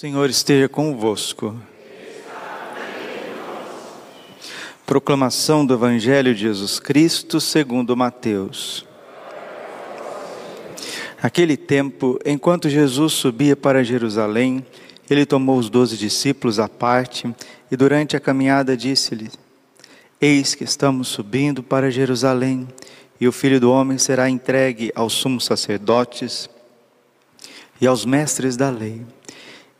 Senhor esteja convosco. Proclamação do Evangelho de Jesus Cristo segundo Mateus. Aquele tempo, enquanto Jesus subia para Jerusalém, ele tomou os doze discípulos à parte e durante a caminhada disse-lhes: Eis que estamos subindo para Jerusalém e o Filho do Homem será entregue aos sumos sacerdotes e aos mestres da lei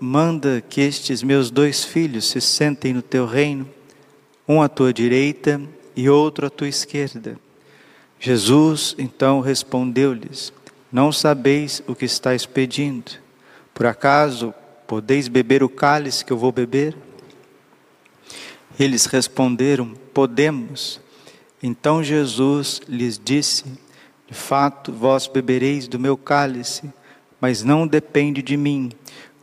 manda que estes meus dois filhos se sentem no teu reino, um à tua direita e outro à tua esquerda. Jesus então respondeu-lhes: Não sabeis o que estáis pedindo. Por acaso podeis beber o cálice que eu vou beber? Eles responderam: Podemos. Então Jesus lhes disse: De fato, vós bebereis do meu cálice, mas não depende de mim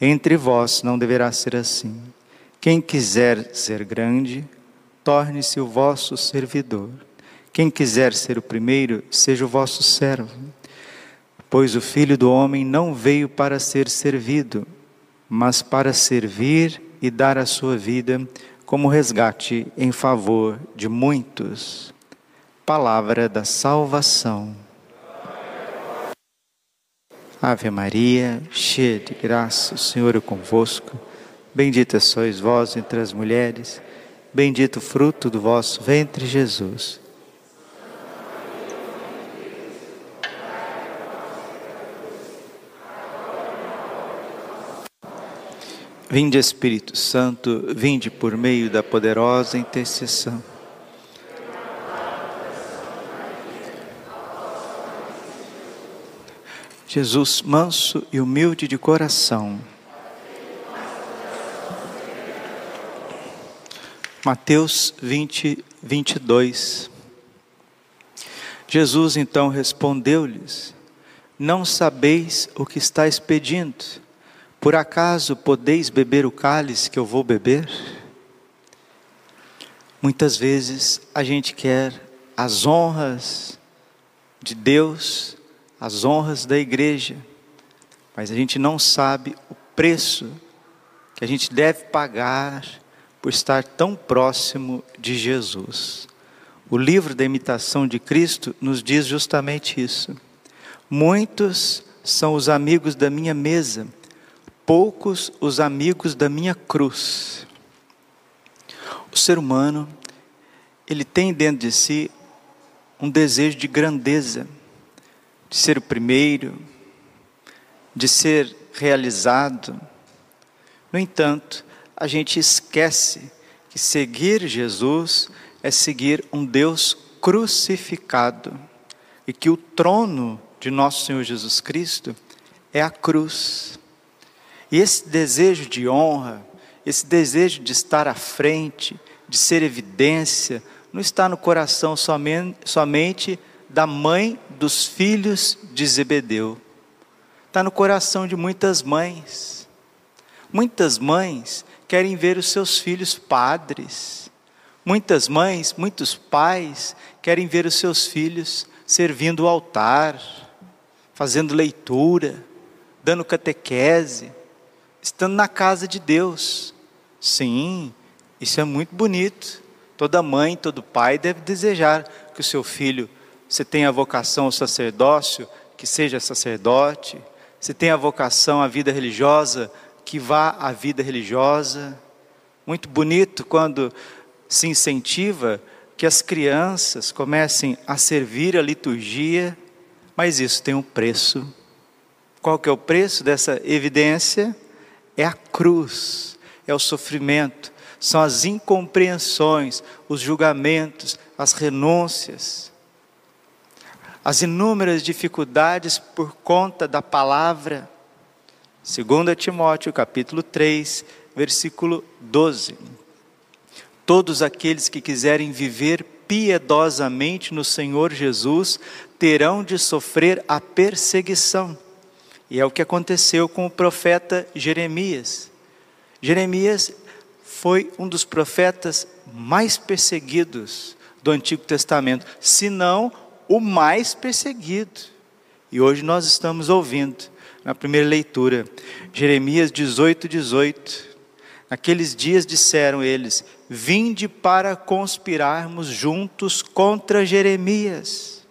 Entre vós não deverá ser assim. Quem quiser ser grande, torne-se o vosso servidor. Quem quiser ser o primeiro, seja o vosso servo. Pois o filho do homem não veio para ser servido, mas para servir e dar a sua vida como resgate em favor de muitos. Palavra da salvação. Ave Maria, cheia de graça, o Senhor é convosco. Bendita sois vós entre as mulheres, bendito o fruto do vosso ventre, Jesus. Vinde Espírito Santo, vinde por meio da poderosa intercessão Jesus, manso e humilde de coração. Mateus 20, 22. Jesus então respondeu-lhes: Não sabeis o que estáis pedindo? Por acaso podeis beber o cálice que eu vou beber? Muitas vezes a gente quer as honras de Deus, as honras da igreja, mas a gente não sabe o preço que a gente deve pagar por estar tão próximo de Jesus. O livro da imitação de Cristo nos diz justamente isso. Muitos são os amigos da minha mesa, poucos os amigos da minha cruz. O ser humano, ele tem dentro de si um desejo de grandeza de ser o primeiro, de ser realizado. No entanto, a gente esquece que seguir Jesus é seguir um Deus crucificado e que o trono de nosso Senhor Jesus Cristo é a cruz. E esse desejo de honra, esse desejo de estar à frente, de ser evidência, não está no coração somente, somente da mãe dos filhos de Zebedeu. Está no coração de muitas mães. Muitas mães querem ver os seus filhos padres. Muitas mães, muitos pais querem ver os seus filhos servindo o altar, fazendo leitura, dando catequese, estando na casa de Deus. Sim, isso é muito bonito. Toda mãe, todo pai deve desejar que o seu filho se tem a vocação ao sacerdócio, que seja sacerdote. Se tem a vocação à vida religiosa, que vá à vida religiosa. Muito bonito quando se incentiva que as crianças comecem a servir a liturgia, mas isso tem um preço. Qual que é o preço dessa evidência? É a cruz, é o sofrimento, são as incompreensões, os julgamentos, as renúncias, as inúmeras dificuldades por conta da palavra. 2 Timóteo capítulo 3, versículo 12. Todos aqueles que quiserem viver piedosamente no Senhor Jesus terão de sofrer a perseguição. E é o que aconteceu com o profeta Jeremias. Jeremias foi um dos profetas mais perseguidos do Antigo Testamento, se não o mais perseguido. E hoje nós estamos ouvindo, na primeira leitura, Jeremias 18, 18. Naqueles dias disseram eles: Vinde para conspirarmos juntos contra Jeremias.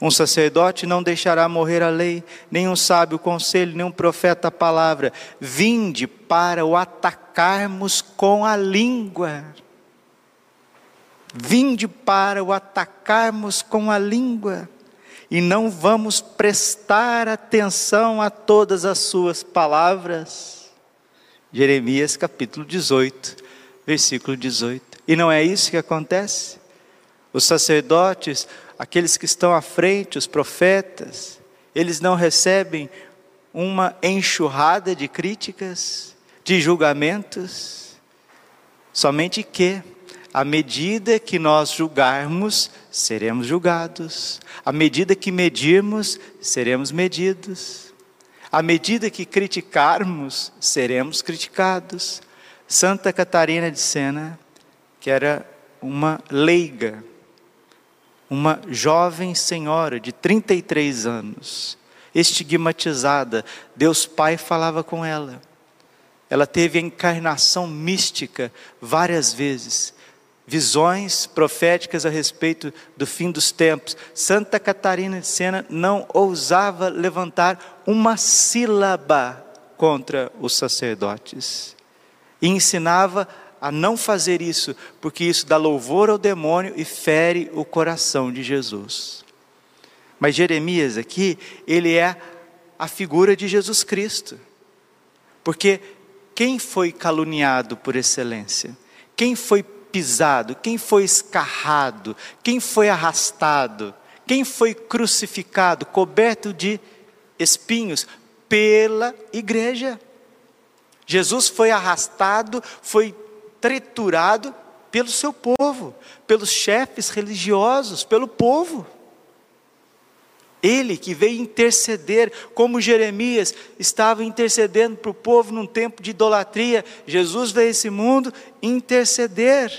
Um sacerdote não deixará morrer a lei, nem um sábio conselho, nem um profeta a palavra. Vinde para o atacarmos com a língua. Vinde para o atacarmos com a língua. E não vamos prestar atenção a todas as suas palavras. Jeremias capítulo 18, versículo 18. E não é isso que acontece? Os sacerdotes aqueles que estão à frente, os profetas, eles não recebem uma enxurrada de críticas, de julgamentos, somente que, à medida que nós julgarmos, seremos julgados, à medida que medirmos, seremos medidos, à medida que criticarmos, seremos criticados. Santa Catarina de Sena, que era uma leiga, uma jovem senhora de 33 anos, estigmatizada. Deus Pai falava com ela. Ela teve a encarnação mística várias vezes, visões proféticas a respeito do fim dos tempos. Santa Catarina de Sena não ousava levantar uma sílaba contra os sacerdotes e ensinava a não fazer isso, porque isso dá louvor ao demônio e fere o coração de Jesus. Mas Jeremias aqui, ele é a figura de Jesus Cristo. Porque quem foi caluniado por excelência? Quem foi pisado? Quem foi escarrado? Quem foi arrastado? Quem foi crucificado, coberto de espinhos? Pela igreja. Jesus foi arrastado, foi triturado pelo seu povo, pelos chefes religiosos, pelo povo. Ele que veio interceder, como Jeremias estava intercedendo para o povo num tempo de idolatria, Jesus veio a esse mundo interceder.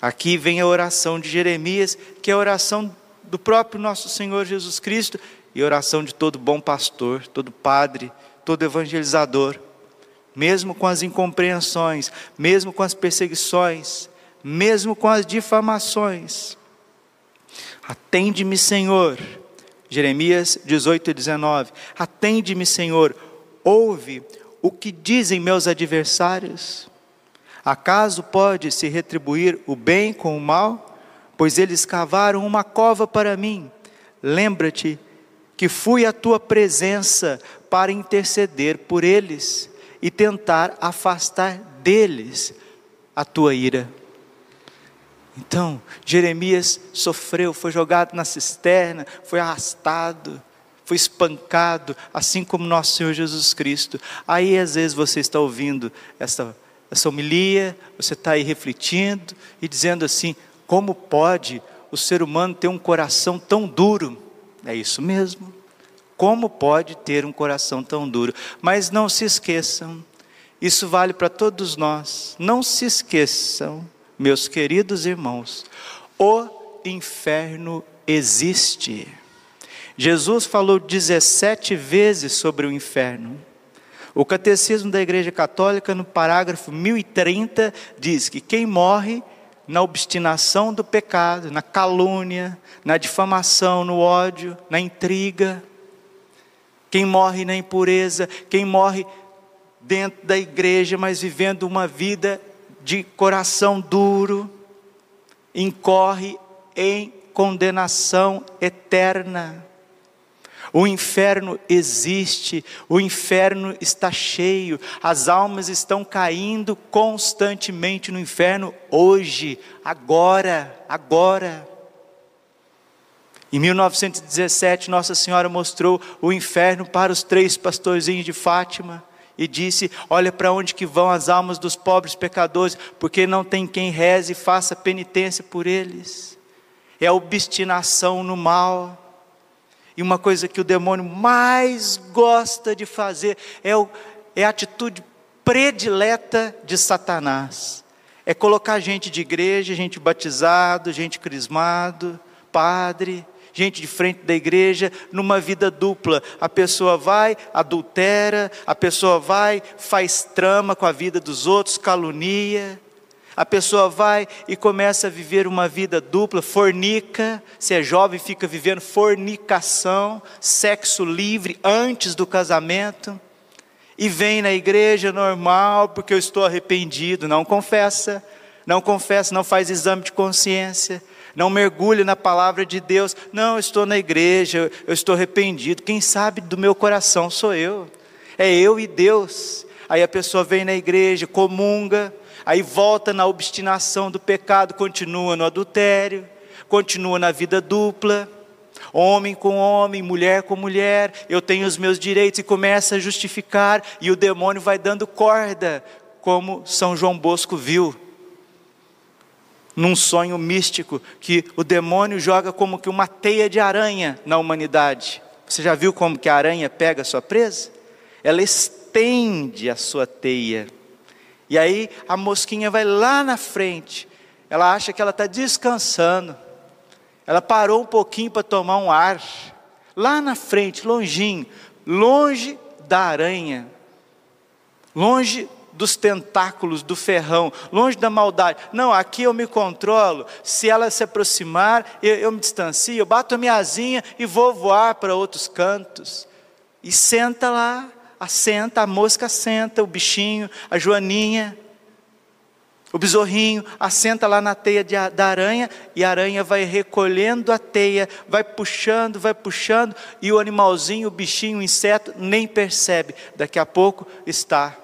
Aqui vem a oração de Jeremias, que é a oração do próprio nosso Senhor Jesus Cristo e a oração de todo bom pastor, todo padre, todo evangelizador mesmo com as incompreensões, mesmo com as perseguições, mesmo com as difamações. Atende-me, Senhor. Jeremias 18 e 19. Atende-me, Senhor. Ouve o que dizem meus adversários. Acaso pode se retribuir o bem com o mal? Pois eles cavaram uma cova para mim. Lembra-te que fui à tua presença para interceder por eles e tentar afastar deles a tua ira. Então, Jeremias sofreu, foi jogado na cisterna, foi arrastado, foi espancado, assim como nosso Senhor Jesus Cristo. Aí, às vezes, você está ouvindo essa, essa homilia, você está aí refletindo e dizendo assim: como pode o ser humano ter um coração tão duro? É isso mesmo. Como pode ter um coração tão duro? Mas não se esqueçam, isso vale para todos nós. Não se esqueçam, meus queridos irmãos, o inferno existe. Jesus falou 17 vezes sobre o inferno. O Catecismo da Igreja Católica, no parágrafo 1030, diz que quem morre na obstinação do pecado, na calúnia, na difamação, no ódio, na intriga, quem morre na impureza, quem morre dentro da igreja, mas vivendo uma vida de coração duro, incorre em condenação eterna. O inferno existe, o inferno está cheio, as almas estão caindo constantemente no inferno hoje, agora, agora. Em 1917, Nossa Senhora mostrou o inferno para os três pastorzinhos de Fátima e disse: Olha para onde que vão as almas dos pobres pecadores, porque não tem quem reze e faça penitência por eles. É obstinação no mal. E uma coisa que o demônio mais gosta de fazer é, o, é a atitude predileta de Satanás. É colocar gente de igreja, gente batizado, gente crismado, padre, gente de frente da igreja, numa vida dupla. A pessoa vai, adultera, a pessoa vai, faz trama com a vida dos outros, calunia. A pessoa vai e começa a viver uma vida dupla, fornica, se é jovem, fica vivendo fornicação, sexo livre antes do casamento, e vem na igreja normal, porque eu estou arrependido, não confessa, não confessa, não faz exame de consciência, não mergulha na palavra de Deus, não, eu estou na igreja, eu estou arrependido, quem sabe do meu coração sou eu, é eu e Deus. Aí a pessoa vem na igreja, comunga, aí volta na obstinação do pecado, continua no adultério, continua na vida dupla, homem com homem, mulher com mulher, eu tenho os meus direitos e começa a justificar, e o demônio vai dando corda, como São João Bosco viu, num sonho místico, que o demônio joga como que uma teia de aranha na humanidade. Você já viu como que a aranha pega a sua presa? Ela estende a sua teia e aí a mosquinha vai lá na frente, ela acha que ela está descansando, ela parou um pouquinho para tomar um ar, lá na frente, longinho, longe da aranha, longe dos tentáculos do ferrão, longe da maldade. Não, aqui eu me controlo. Se ela se aproximar, eu, eu me distancio, eu bato a minha asinha e vou voar para outros cantos. E senta lá, assenta, a mosca assenta, o bichinho, a joaninha, o besorrinho assenta lá na teia de, da aranha e a aranha vai recolhendo a teia, vai puxando, vai puxando e o animalzinho, o bichinho, o inseto nem percebe. Daqui a pouco está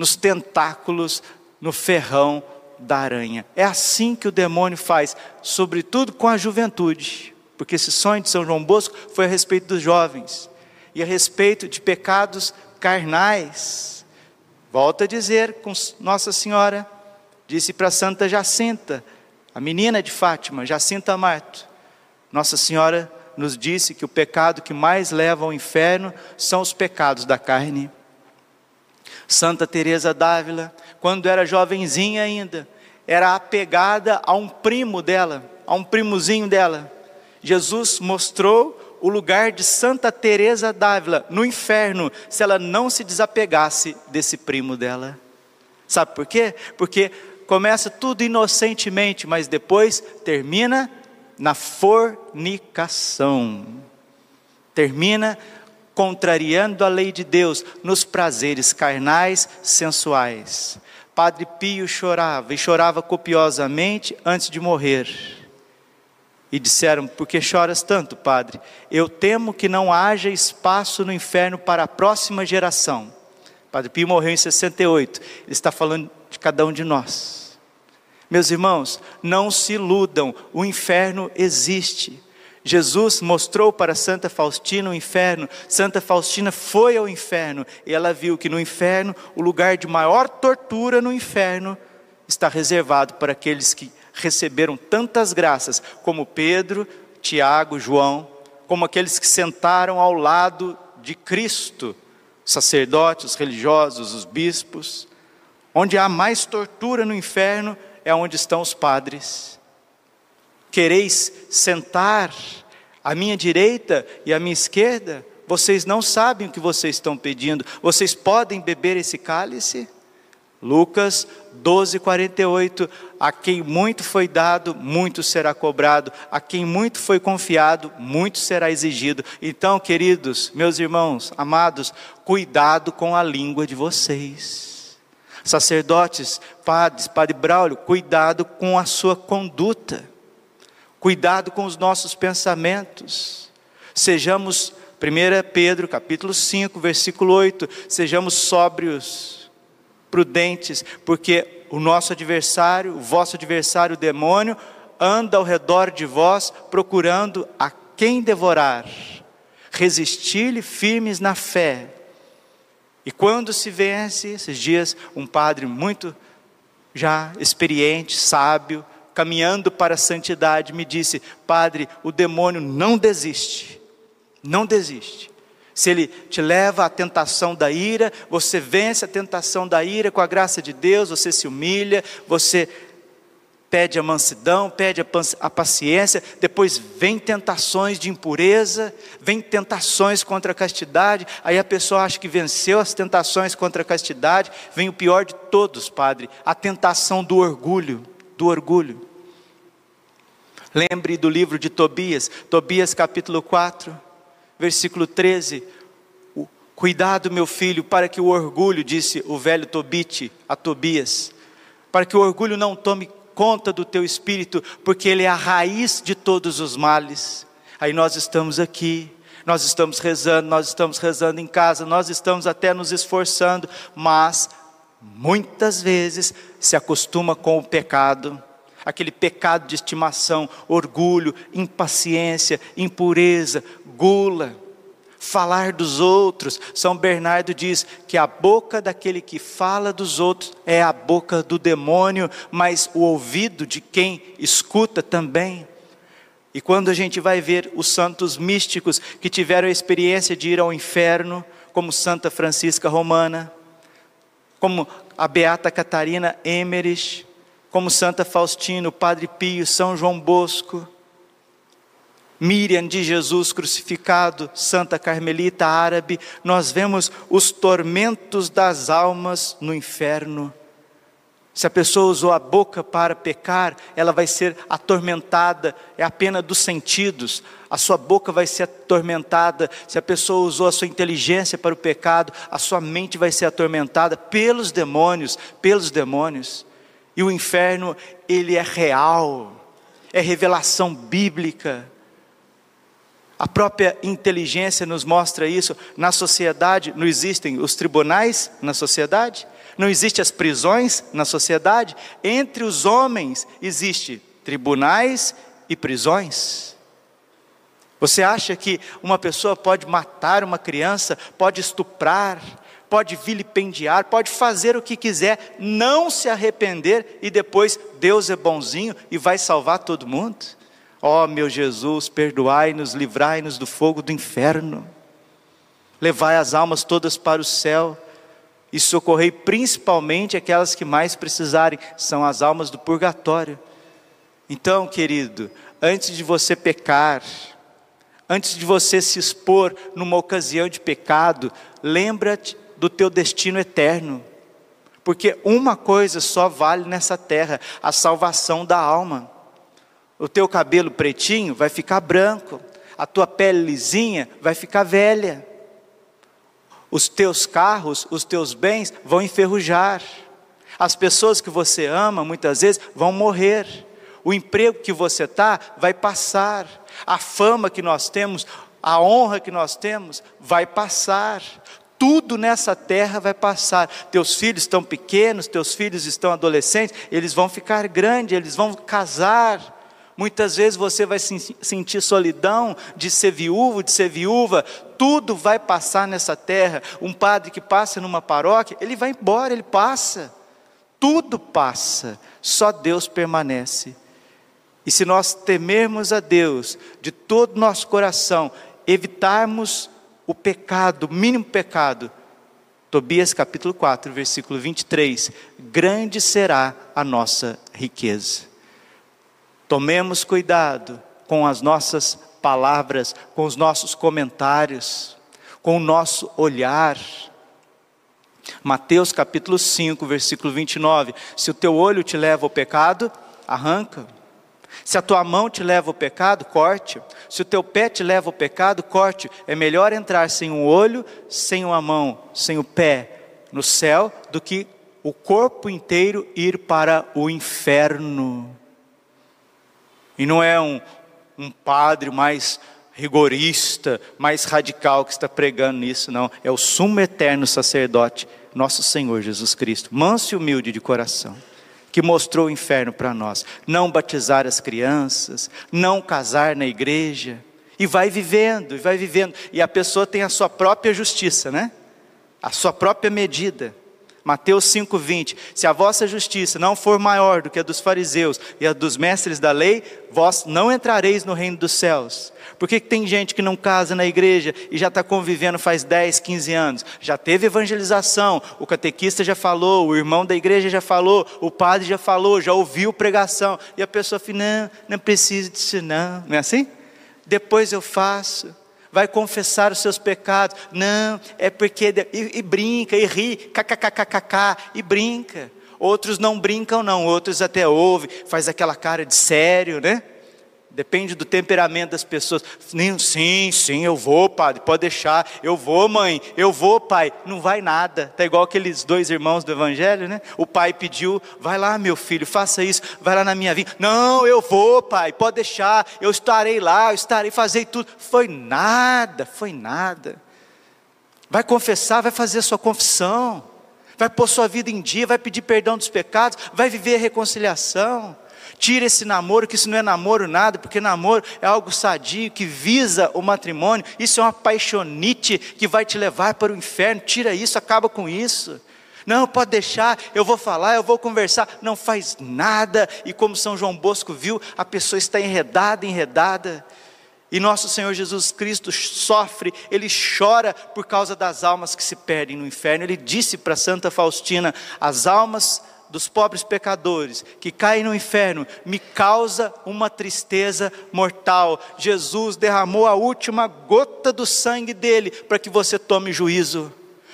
nos tentáculos, no ferrão da aranha. É assim que o demônio faz, sobretudo com a juventude, porque esse sonho de São João Bosco foi a respeito dos jovens e a respeito de pecados carnais. Volta a dizer com Nossa Senhora, disse para Santa Jacinta, a menina de Fátima, Jacinta Marto, Nossa Senhora nos disse que o pecado que mais leva ao inferno são os pecados da carne. Santa Teresa d'Ávila, quando era jovenzinha ainda, era apegada a um primo dela, a um primozinho dela. Jesus mostrou o lugar de Santa Teresa d'Ávila no inferno se ela não se desapegasse desse primo dela. Sabe por quê? Porque começa tudo inocentemente, mas depois termina na fornicação. Termina contrariando a lei de Deus nos prazeres carnais, sensuais. Padre Pio chorava e chorava copiosamente antes de morrer e disseram: Por que choras tanto, padre? Eu temo que não haja espaço no inferno para a próxima geração. Padre Pio morreu em 68. Ele está falando de cada um de nós. Meus irmãos, não se iludam, o inferno existe. Jesus mostrou para Santa Faustina o inferno. Santa Faustina foi ao inferno e ela viu que no inferno, o lugar de maior tortura no inferno está reservado para aqueles que receberam tantas graças, como Pedro, Tiago, João, como aqueles que sentaram ao lado de Cristo, sacerdotes, religiosos, os bispos. Onde há mais tortura no inferno é onde estão os padres. Quereis sentar à minha direita e à minha esquerda? Vocês não sabem o que vocês estão pedindo. Vocês podem beber esse cálice? Lucas 12, 48. A quem muito foi dado, muito será cobrado. A quem muito foi confiado, muito será exigido. Então, queridos, meus irmãos, amados, cuidado com a língua de vocês. Sacerdotes, padres, Padre Braulio, cuidado com a sua conduta. Cuidado com os nossos pensamentos. Sejamos 1 Pedro capítulo 5, versículo 8, sejamos sóbrios prudentes, porque o nosso adversário, o vosso adversário, o demônio, anda ao redor de vós procurando a quem devorar. Resistir-lhe firmes na fé. E quando se vence, esses dias, um padre muito já experiente, sábio, caminhando para a santidade, me disse: Padre, o demônio não desiste, não desiste. Se ele te leva à tentação da ira, você vence a tentação da ira com a graça de Deus, você se humilha, você pede a mansidão, pede a paciência, depois vem tentações de impureza, vem tentações contra a castidade, aí a pessoa acha que venceu as tentações contra a castidade, vem o pior de todos, Padre, a tentação do orgulho, do orgulho. Lembre do livro de Tobias, Tobias capítulo 4 versículo 13: Cuidado, meu filho, para que o orgulho, disse o velho Tobite a Tobias, para que o orgulho não tome conta do teu espírito, porque ele é a raiz de todos os males. Aí nós estamos aqui, nós estamos rezando, nós estamos rezando em casa, nós estamos até nos esforçando, mas muitas vezes se acostuma com o pecado, aquele pecado de estimação, orgulho, impaciência, impureza, gula, falar dos outros. São Bernardo diz que a boca daquele que fala dos outros é a boca do demônio, mas o ouvido de quem escuta também. E quando a gente vai ver os santos místicos que tiveram a experiência de ir ao inferno, como Santa Francisca Romana, como a Beata Catarina Emmerich, como Santa Faustina, Padre Pio, São João Bosco, Miriam de Jesus crucificado, Santa Carmelita árabe, nós vemos os tormentos das almas no inferno. Se a pessoa usou a boca para pecar, ela vai ser atormentada, é a pena dos sentidos, a sua boca vai ser atormentada. Se a pessoa usou a sua inteligência para o pecado, a sua mente vai ser atormentada pelos demônios, pelos demônios. E o inferno, ele é real, é revelação bíblica. A própria inteligência nos mostra isso. Na sociedade não existem os tribunais na sociedade, não existem as prisões na sociedade. Entre os homens existe tribunais e prisões. Você acha que uma pessoa pode matar uma criança, pode estuprar, pode vilipendiar, pode fazer o que quiser, não se arrepender e depois Deus é bonzinho e vai salvar todo mundo? Ó oh, meu Jesus, perdoai-nos, livrai-nos do fogo do inferno, levai as almas todas para o céu e socorrei principalmente aquelas que mais precisarem, são as almas do purgatório. Então, querido, antes de você pecar, antes de você se expor numa ocasião de pecado, lembra-te do teu destino eterno. Porque uma coisa só vale nessa terra: a salvação da alma o teu cabelo pretinho vai ficar branco, a tua pele lisinha vai ficar velha, os teus carros, os teus bens vão enferrujar, as pessoas que você ama muitas vezes vão morrer, o emprego que você está vai passar, a fama que nós temos, a honra que nós temos vai passar, tudo nessa terra vai passar. Teus filhos estão pequenos, teus filhos estão adolescentes, eles vão ficar grandes, eles vão casar Muitas vezes você vai sentir solidão de ser viúvo, de ser viúva, tudo vai passar nessa terra. Um padre que passa numa paróquia, ele vai embora, ele passa. Tudo passa, só Deus permanece. E se nós temermos a Deus de todo nosso coração, evitarmos o pecado, o mínimo pecado, Tobias capítulo 4, versículo 23, grande será a nossa riqueza. Tomemos cuidado com as nossas palavras, com os nossos comentários, com o nosso olhar. Mateus capítulo 5, versículo 29. Se o teu olho te leva ao pecado, arranca. Se a tua mão te leva ao pecado, corte. Se o teu pé te leva ao pecado, corte. É melhor entrar sem um olho, sem uma mão, sem o pé no céu, do que o corpo inteiro ir para o inferno. E não é um, um padre mais rigorista, mais radical que está pregando nisso, não. É o sumo eterno sacerdote, nosso Senhor Jesus Cristo, manso e humilde de coração, que mostrou o inferno para nós. Não batizar as crianças, não casar na igreja, e vai vivendo, e vai vivendo. E a pessoa tem a sua própria justiça, né? A sua própria medida. Mateus 5:20 Se a vossa justiça não for maior do que a dos fariseus e a dos mestres da lei, vós não entrareis no reino dos céus. Por que, que tem gente que não casa na igreja e já está convivendo faz 10, 15 anos? Já teve evangelização, o catequista já falou, o irmão da igreja já falou, o padre já falou, já ouviu pregação, e a pessoa fala: não, não preciso disso, não. Não é assim? Depois eu faço vai confessar os seus pecados. Não, é porque. E, e brinca, e ri, kkkkk, e brinca. Outros não brincam, não, outros até ouvem, faz aquela cara de sério, né? Depende do temperamento das pessoas. Sim, sim, eu vou, padre, pode deixar. Eu vou, mãe, eu vou, pai. Não vai nada. Tá igual aqueles dois irmãos do evangelho, né? O pai pediu: "Vai lá, meu filho, faça isso. Vai lá na minha vida". Não, eu vou, pai, pode deixar. Eu estarei lá, eu estarei fazer tudo. Foi nada, foi nada. Vai confessar, vai fazer a sua confissão. Vai pôr sua vida em dia, vai pedir perdão dos pecados, vai viver a reconciliação. Tira esse namoro, que isso não é namoro nada, porque namoro é algo sadio que visa o matrimônio. Isso é uma paixonite que vai te levar para o inferno. Tira isso, acaba com isso. Não, pode deixar, eu vou falar, eu vou conversar. Não faz nada. E como São João Bosco viu, a pessoa está enredada, enredada. E nosso Senhor Jesus Cristo sofre, ele chora por causa das almas que se perdem no inferno. Ele disse para Santa Faustina: as almas dos pobres pecadores que caem no inferno me causa uma tristeza mortal. Jesus derramou a última gota do sangue dele para que você tome juízo.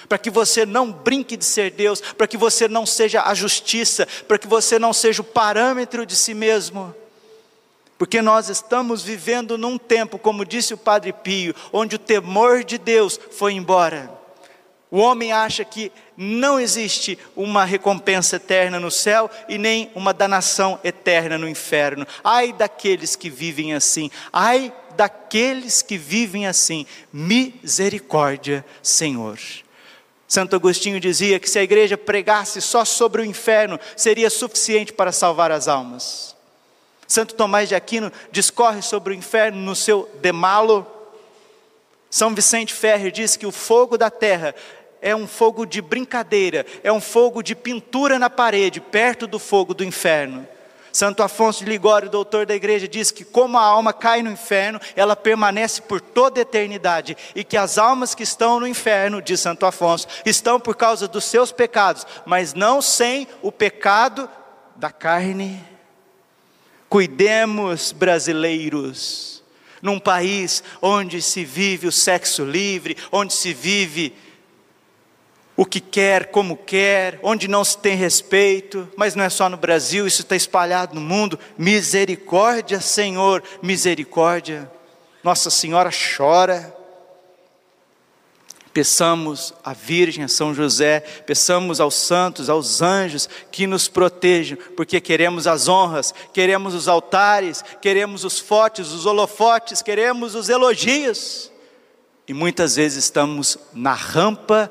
Para que você não brinque de ser Deus, para que você não seja a justiça, para que você não seja o parâmetro de si mesmo. Porque nós estamos vivendo num tempo, como disse o Padre Pio, onde o temor de Deus foi embora. O homem acha que não existe uma recompensa eterna no céu e nem uma danação eterna no inferno. Ai daqueles que vivem assim, ai daqueles que vivem assim. Misericórdia, Senhor. Santo Agostinho dizia que se a igreja pregasse só sobre o inferno, seria suficiente para salvar as almas. Santo Tomás de Aquino discorre sobre o inferno no seu Demalo. São Vicente Ferrer diz que o fogo da terra é um fogo de brincadeira, é um fogo de pintura na parede, perto do fogo do inferno. Santo Afonso de Ligório, doutor da igreja, diz que como a alma cai no inferno, ela permanece por toda a eternidade, e que as almas que estão no inferno, diz Santo Afonso, estão por causa dos seus pecados, mas não sem o pecado da carne. Cuidemos, brasileiros, num país onde se vive o sexo livre, onde se vive o que quer, como quer, onde não se tem respeito, mas não é só no Brasil, isso está espalhado no mundo. Misericórdia, Senhor, misericórdia. Nossa Senhora chora. Peçamos à Virgem, a São José, peçamos aos santos, aos anjos que nos protejam, porque queremos as honras, queremos os altares, queremos os fotes, os holofotes, queremos os elogios. E muitas vezes estamos na rampa